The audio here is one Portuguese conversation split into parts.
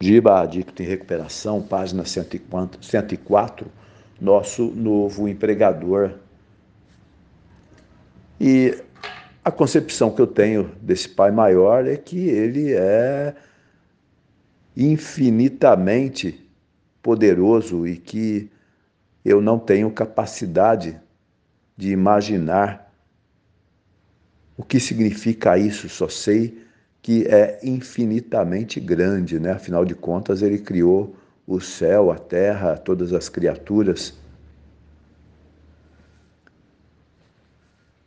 Giba Adicto em Recuperação, página 104, nosso novo empregador. E a concepção que eu tenho desse pai maior é que ele é infinitamente poderoso e que eu não tenho capacidade de imaginar o que significa isso, só sei que é infinitamente grande, né? Afinal de contas, ele criou o céu, a terra, todas as criaturas.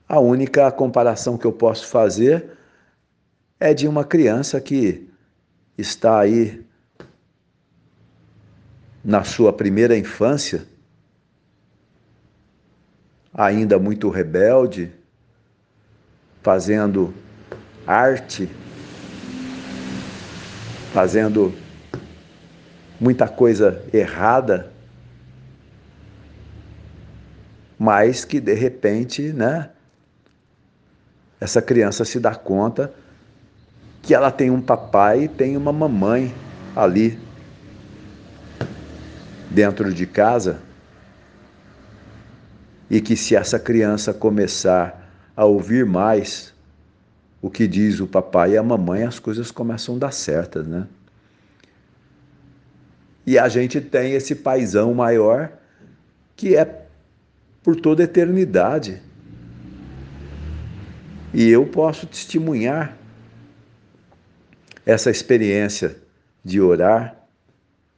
A única comparação que eu posso fazer é de uma criança que está aí na sua primeira infância, ainda muito rebelde, fazendo arte fazendo muita coisa errada, mas que de repente, né, essa criança se dá conta que ela tem um papai e tem uma mamãe ali dentro de casa e que se essa criança começar a ouvir mais o que diz o papai e a mamãe, as coisas começam a dar certas, né? E a gente tem esse paizão maior que é por toda a eternidade. E eu posso testemunhar essa experiência de orar,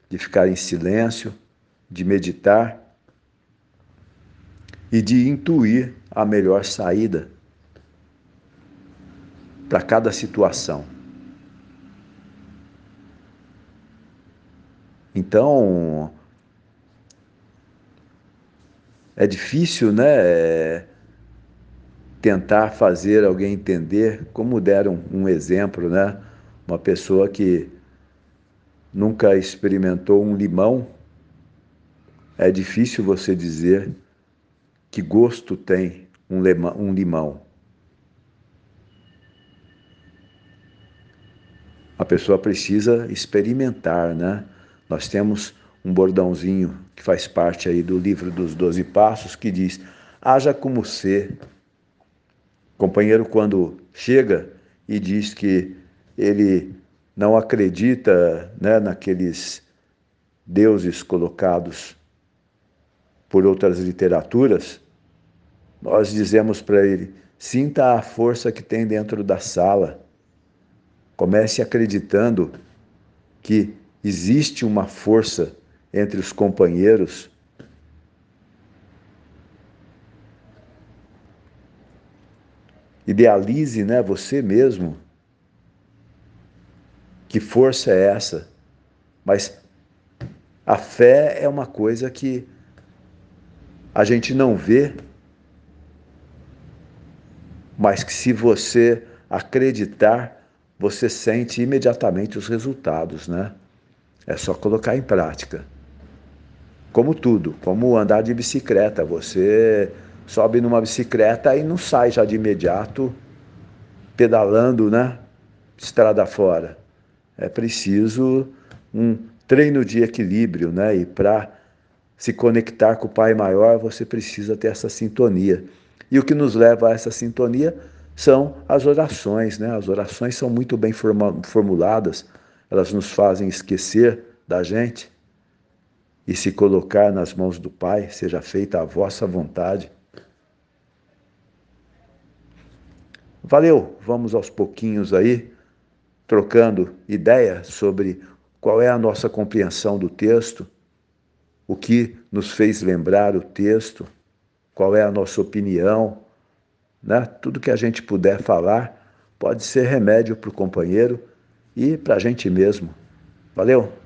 de ficar em silêncio, de meditar e de intuir a melhor saída para cada situação. Então, é difícil, né? Tentar fazer alguém entender, como deram um exemplo, né? Uma pessoa que nunca experimentou um limão, é difícil você dizer que gosto tem um limão. A pessoa precisa experimentar, né? Nós temos um bordãozinho que faz parte aí do livro dos Doze Passos que diz: haja como ser. O companheiro, quando chega e diz que ele não acredita né, naqueles deuses colocados por outras literaturas, nós dizemos para ele: sinta a força que tem dentro da sala Comece acreditando que existe uma força entre os companheiros. Idealize, né, você mesmo. Que força é essa? Mas a fé é uma coisa que a gente não vê, mas que se você acreditar, você sente imediatamente os resultados, né? É só colocar em prática. Como tudo, como andar de bicicleta. Você sobe numa bicicleta e não sai já de imediato pedalando, né? Estrada fora. É preciso um treino de equilíbrio, né? E para se conectar com o Pai Maior, você precisa ter essa sintonia. E o que nos leva a essa sintonia são as orações. Né? As orações são muito bem formuladas, elas nos fazem esquecer da gente e se colocar nas mãos do Pai, seja feita a vossa vontade. Valeu, vamos aos pouquinhos aí, trocando ideia sobre qual é a nossa compreensão do texto, o que nos fez lembrar o texto, qual é a nossa opinião né? Tudo que a gente puder falar pode ser remédio para o companheiro e para a gente mesmo. Valeu!